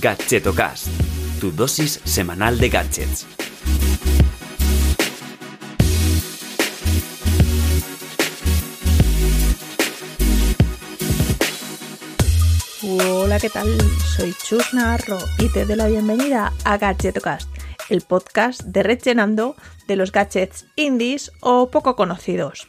Gadgetocast, tu dosis semanal de gadgets. Hola, ¿qué tal? Soy Chus Navarro y te doy la bienvenida a Gadgetocast, el podcast de rellenando de los gadgets indies o poco conocidos.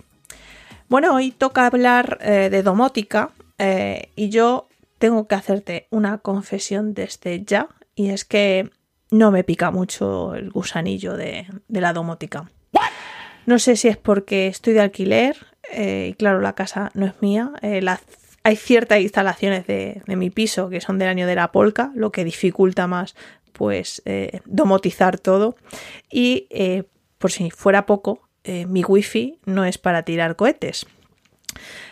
Bueno, hoy toca hablar eh, de domótica eh, y yo tengo que hacerte una confesión desde ya y es que no me pica mucho el gusanillo de, la domótica. No sé si es porque estoy de alquiler eh, y claro, la casa no es mía. hay ciertas instalaciones de, mi piso que son del año de la polca, lo que dificulta más pues domotizar todo y por si fuera poco, eh, mi wifi no es para tirar cohetes.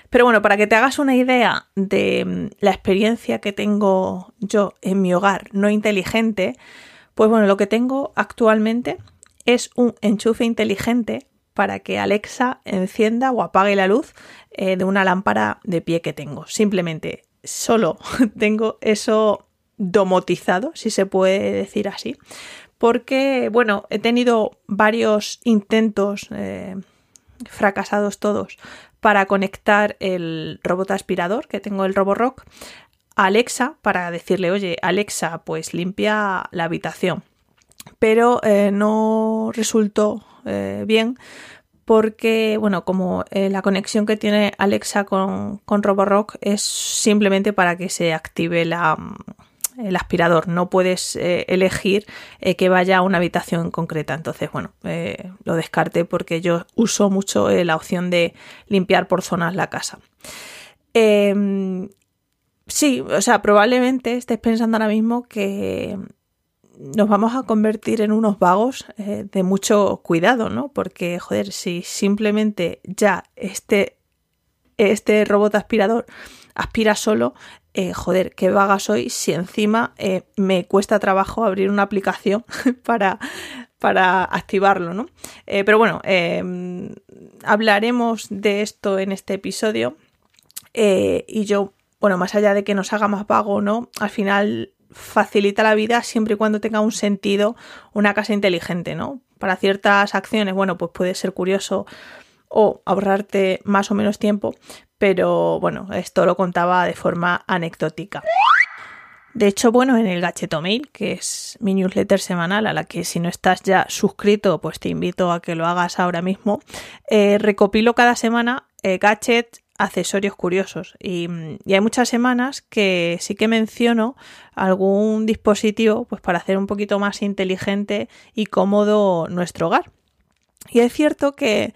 Pero bueno, para que te hagas una idea de mm, la experiencia que tengo yo en mi hogar no inteligente, pues bueno, lo que tengo actualmente es un enchufe inteligente para que Alexa encienda o apague la luz eh, de una lámpara de pie que tengo. Simplemente solo tengo eso domotizado, si se puede decir así, porque, bueno, he tenido varios intentos, eh, fracasados todos, para conectar el robot aspirador que tengo el Roborock a Alexa para decirle, oye, Alexa, pues limpia la habitación. Pero eh, no resultó eh, bien porque, bueno, como la conexión que tiene Alexa con, con Roborock es simplemente para que se active la, el aspirador, no puedes eh, elegir eh, que vaya a una habitación concreta. Entonces, bueno, eh, lo descarté porque yo uso mucho la opción de limpiar por zonas la casa. Em, sí, o sea, probablemente estés pensando ahora mismo que nos vamos a convertir en unos vagos de mucho cuidado, ¿no? Porque, joder, si simplemente ya este, este robot aspirador aspira solo, eh, joder, qué vaga soy si encima eh, me cuesta trabajo abrir una aplicación para, para activarlo, ¿no? Eh, pero bueno, em, hablaremos de esto en este episodio y yo, bueno, más allá de que nos haga más vago o no, al final facilita la vida siempre y cuando tenga un sentido una casa inteligente, ¿no? Para ciertas acciones, bueno, pues puede ser curioso o ahorrarte más o menos tiempo, pero bueno, esto lo contaba de forma anecdótica. De hecho, bueno, en el Gacheto Mail, que es mi newsletter semanal, a la que si no estás ya suscrito, pues te invito a que lo hagas ahora mismo, eh, recopilo cada semana eh, gadgets, accesorios curiosos. Y, y, hay muchas semanas que sí que menciono algún dispositivo pues para hacer un poquito más inteligente y cómodo nuestro hogar. Y es cierto que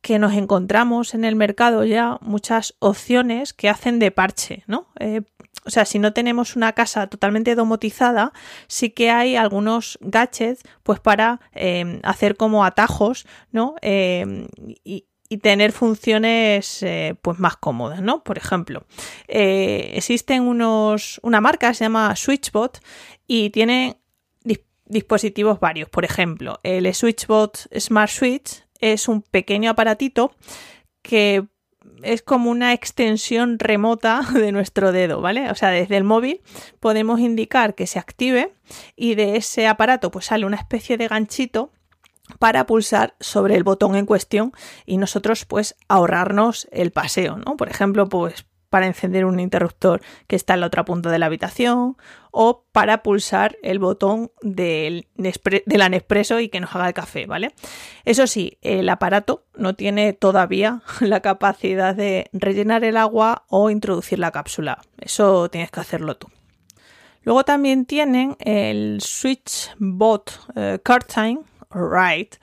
que nos encontramos en el mercado ya muchas opciones que hacen de parche, ¿no? Eh, o sea, si no tenemos una casa totalmente domotizada, sí que hay algunos gadgets, pues para eh, hacer como atajos, ¿no? Eh, y, tener funciones pues más cómodas, ¿no? Por ejemplo, existen unos, una marca se llama Switchbot y tiene dispositivos varios. Por ejemplo, el Switchbot Smart Switch es un pequeño aparatito que es como una extensión remota de nuestro dedo, ¿vale? O sea, desde el móvil podemos indicar que se active y de ese aparato pues sale una especie de ganchito para pulsar sobre el botón en cuestión y nosotros pues ahorrarnos el paseo, ¿no? Por ejemplo, pues para encender un interruptor que está en la otra punta de la habitación o para pulsar el botón del, la Nespresso y que nos haga el café, ¿vale? Eso sí, el aparato no tiene todavía la capacidad de rellenar el agua o introducir la cápsula. Eso tienes que hacerlo tú. Luego también tienen el SwitchBot eh, Right,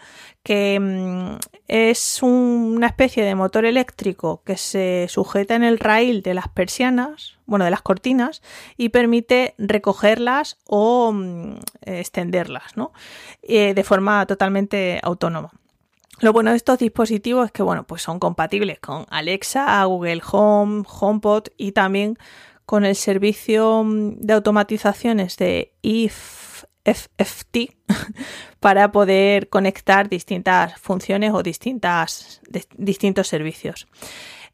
que mm, es una especie de motor eléctrico que se sujeta en el rail de las persianas, bueno, de las cortinas, y permite recogerlas o mm, extenderlas, ¿no? Eh, de forma totalmente autónoma. Lo bueno de estos dispositivos es que, bueno, pues son compatibles con Alexa, Google Home, HomePod y también con el servicio mm, de automatizaciones de IF FFT para poder conectar distintas funciones o distintas, distintos servicios.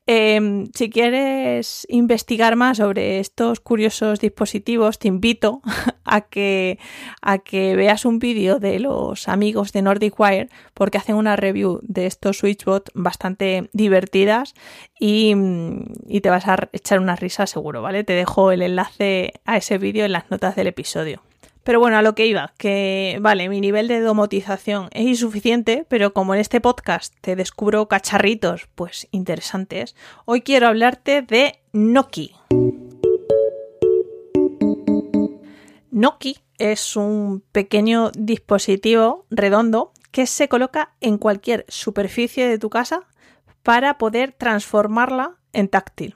Em, si quieres investigar más sobre estos curiosos dispositivos, te invito a que, a que veas un vídeo de los amigos de Nordic Wire porque hacen una review de estos SwitchBot bastante divertidas y, y te vas a echar una risa seguro, ¿vale? Te dejo el enlace a ese vídeo en las notas del episodio. Pero bueno, a lo que iba, que vale, mi nivel de domotización es insuficiente, pero como en este podcast te descubro cacharritos, pues interesantes, hoy quiero hablarte de Noki. Noki es un pequeño dispositivo redondo que se coloca en cualquier superficie de tu casa para poder transformarla en táctil.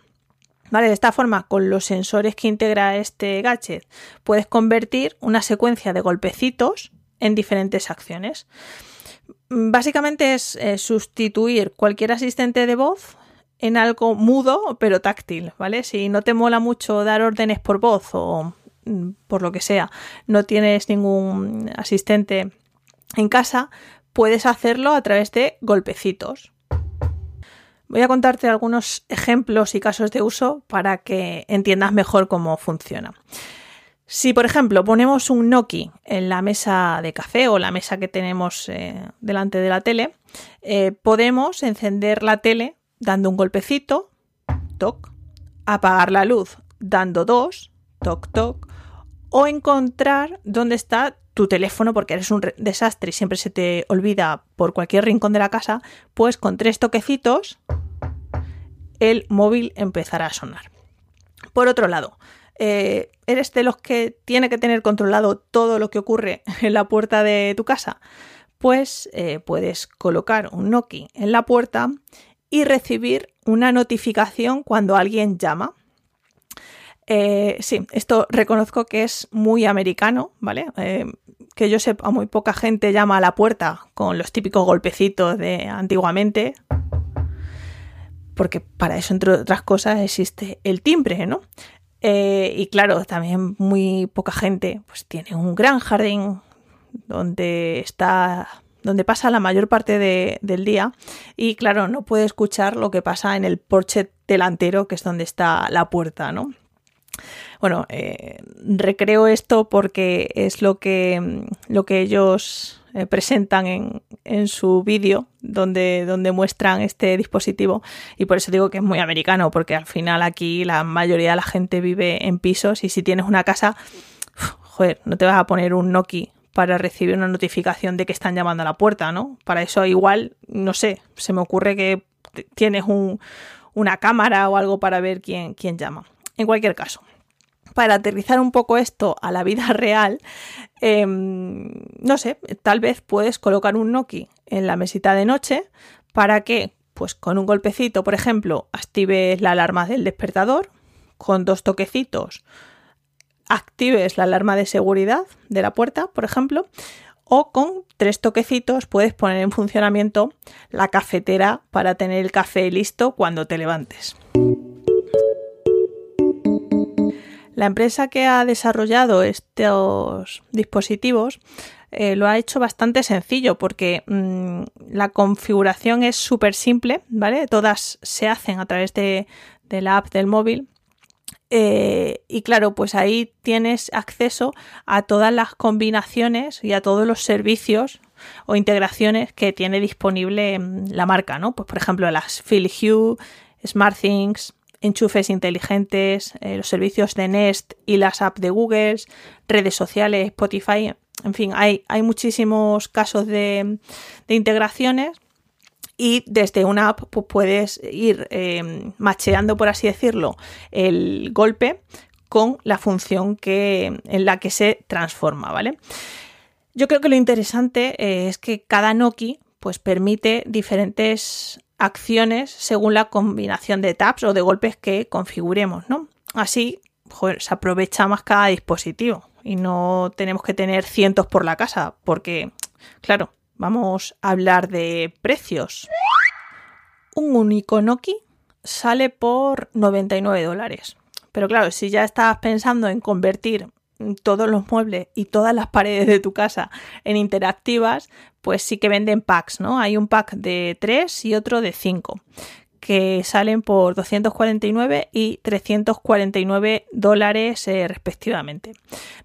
¿Vale? De esta forma, con los sensores que integra este gadget, puedes convertir una secuencia de golpecitos en diferentes acciones. Básicamente es eh, sustituir cualquier asistente de voz en algo mudo pero táctil, ¿vale? Si no te mola mucho dar órdenes por voz o mm, por lo que sea, no tienes ningún asistente en casa, puedes hacerlo a través de golpecitos. Voy a contarte algunos ejemplos y casos de uso para que entiendas mejor cómo funciona. Si, por ejemplo, ponemos un Noki en la mesa de café o la mesa que tenemos eh, delante de la tele, eh, podemos encender la tele dando un golpecito, toc, apagar la luz dando dos, toc, toc, o encontrar dónde está tu teléfono porque eres un desastre y siempre se te olvida por cualquier rincón de la casa, pues con tres toquecitos el móvil empezará a sonar. Por otro lado, eh, ¿eres de los que tiene que tener controlado todo lo que ocurre en la puerta de tu casa? Pues eh, puedes colocar un Nokia en la puerta y recibir una notificación cuando alguien llama. Eh, sí, esto reconozco que es muy americano, ¿vale? Eh, que yo sepa, muy poca gente llama a la puerta con los típicos golpecitos de antiguamente. Porque para eso, entre otras cosas, existe el timbre, ¿no? Eh, y claro, también muy poca gente pues tiene un gran jardín donde está donde pasa la mayor parte del día y claro, no puede escuchar lo que pasa en el porche delantero, que es donde está la puerta, ¿no? Bueno, eh, recreo esto porque es lo que, lo que ellos eh, presentan en, en su vídeo donde, donde muestran este dispositivo y por eso digo que es muy americano porque al final aquí la mayoría de la gente vive en pisos y si tienes una casa, joder, no te vas a poner un Nokia para recibir una notificación de que están llamando a la puerta, ¿no? Para eso igual, no sé, se me ocurre que tienes un, una cámara o algo para ver quién, quién llama. En cualquier caso, para aterrizar un poco esto a la vida real, em, no sé, tal vez puedes colocar un Nokia en la mesita de noche para que, pues con un golpecito, por ejemplo, actives la alarma del despertador, con dos toquecitos actives la alarma de seguridad de la puerta, por ejemplo, o con tres toquecitos puedes poner en funcionamiento la cafetera para tener el café listo cuando te levantes. La empresa que ha desarrollado estos dispositivos eh, lo ha hecho bastante sencillo porque mm, la configuración es súper simple, ¿vale? Todas se hacen a través de, la app del móvil. Eh, y claro, pues ahí tienes acceso a todas las combinaciones y a todos los servicios o integraciones que tiene disponible mm, la marca, ¿no? Pues por ejemplo las Phil Hue, SmartThings, enchufes inteligentes, eh, los servicios de Nest y las apps de Google, redes sociales, Spotify, en fin, hay, muchísimos casos de, integraciones y desde una app pues, puedes ir eh, macheando, por así decirlo, el golpe con la función que, en la que se transforma, ¿vale? Yo creo que lo interesante eh, es que cada Nokia pues permite diferentes acciones según la combinación de taps o de golpes que configuremos, ¿no? Así, se aprovecha más cada dispositivo y no tenemos que tener cientos por la casa, porque, claro, vamos a hablar de precios. Un único Nokia sale por 99 dólares. Pero claro, si ya estás pensando en convertir todos los muebles y todas las paredes de tu casa en interactivas, pues sí que venden packs, ¿no? Hay un pack de 3 y otro de 5 que salen por 249 y 349 dólares eh, respectivamente.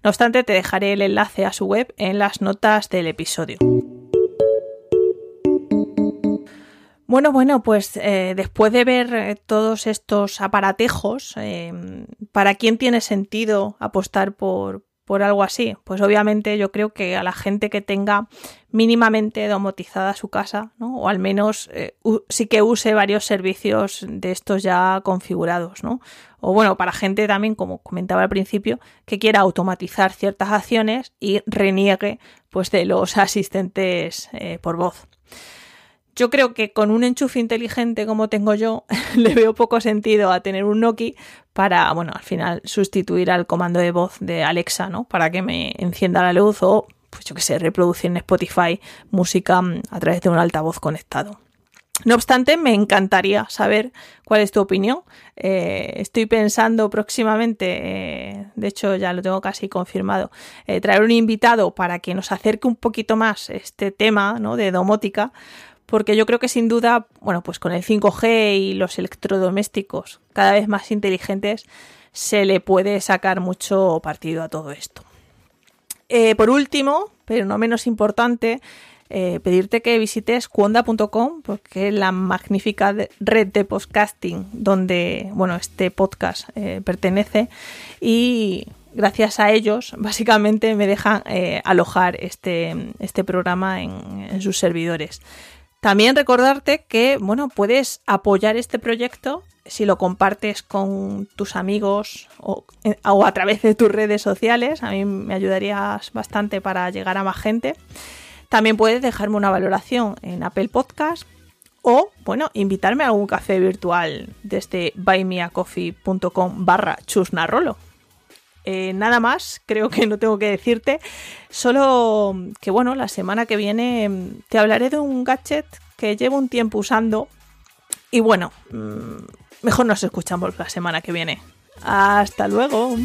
No obstante, te dejaré el enlace a su web en las notas del episodio. Bueno, bueno, pues eh, después de ver eh, todos estos aparatejos, ¿para quién tiene sentido apostar por, por algo así? Pues obviamente yo creo que a la gente que tenga mínimamente domotizada su casa, ¿no? O al menos eh, sí que use varios servicios de estos ya configurados, ¿no? O bueno, para gente también, como comentaba al principio, que quiera automatizar ciertas acciones y reniegue pues de los asistentes eh, por voz. Yo creo que con un enchufe inteligente como tengo yo, le veo poco sentido a tener un Nokia para, bueno, al final sustituir al comando de voz de Alexa, ¿no? Para que me encienda la luz o, pues yo que sé, reproducir en Spotify música mm, a través de un altavoz conectado. No obstante, me encantaría saber cuál es tu opinión. Eh, estoy pensando próximamente, eh, de hecho ya lo tengo casi confirmado, eh, traer un invitado para que nos acerque un poquito más este tema ¿no? de domótica, porque yo creo que sin duda, bueno, pues con el 5G y los electrodomésticos cada vez más inteligentes, se le puede sacar mucho partido a todo esto. Eh, por último, pero no menos importante, eh, pedirte que visites cuonda.com porque es la magnífica red de podcasting donde bueno, este podcast eh, pertenece y gracias a ellos básicamente me dejan alojar este, este programa en sus servidores. También recordarte que, bueno, puedes apoyar este proyecto si lo compartes con tus amigos o, a través de tus redes sociales. A mí me ayudarías bastante para llegar a más gente. También puedes dejarme una valoración en Apple Podcast o, bueno, invitarme a algún café virtual desde buymeacoffee.com barra chusnarrolo. Eh, nada más, creo que no tengo que decirte. Solo que bueno, la semana que viene mm, te hablaré de un gadget que llevo un tiempo usando. Y bueno, mm, mejor nos escuchamos la semana que viene. Hasta luego.